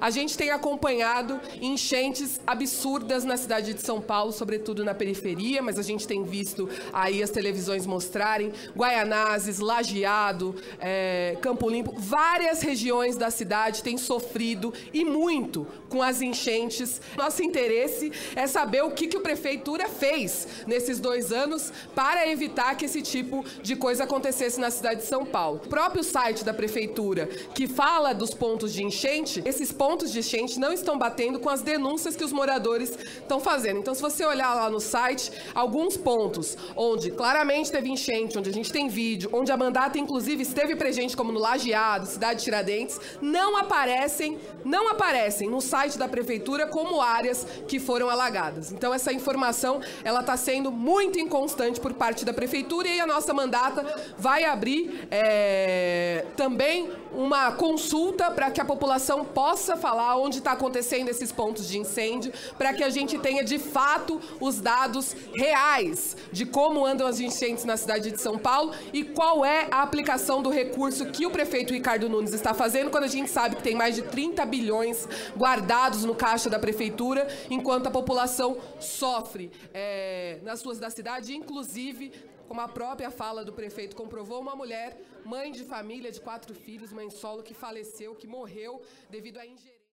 A gente tem acompanhado enchentes absurdas na cidade de São Paulo, sobretudo na periferia, mas a gente tem visto aí as televisões mostrarem Guaianazes, Lajeado, é, Campo Limpo, várias regiões da cidade têm sofrido e muito com as enchentes. Nosso interesse é saber o que, que o prefeitura fez nesses dois anos para evitar que esse tipo de coisa acontecesse na cidade de São Paulo. O próprio site da prefeitura, que fala dos pontos de enchente, esses pontos de enchente não estão batendo com as denúncias que os moradores estão fazendo. Então, se você olhar lá no site, alguns pontos onde claramente teve enchente, onde a gente tem vídeo, onde a mandata inclusive esteve presente, como no Lajeado, Cidade Tiradentes, não aparecem, não aparecem no site da prefeitura como áreas que foram alagadas. Então, essa informação ela está sendo muito inconstante por parte da prefeitura e a nossa mandata vai abrir é, também uma consulta para que a população possa falar onde está acontecendo esses pontos de incêndio, para que a gente tenha de fato os dados reais de como andam as enchentes na cidade de São Paulo e qual é a aplicação do recurso que o prefeito Ricardo Nunes está fazendo quando a gente sabe que tem mais de 30 bilhões guardados no caixa da prefeitura, enquanto a população sofre é, nas ruas da cidade, inclusive como a própria fala do prefeito comprovou, uma mulher, mãe de família de quatro filhos, mãe solo, que faleceu, que morreu devido à ingerência.